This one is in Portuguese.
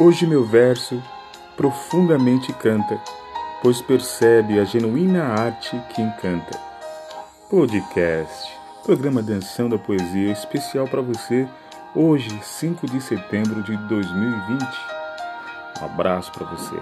Hoje meu verso profundamente canta, pois percebe a genuína arte que encanta. Podcast, programa Danção da Poesia especial para você, hoje, 5 de setembro de 2020. Um abraço para você.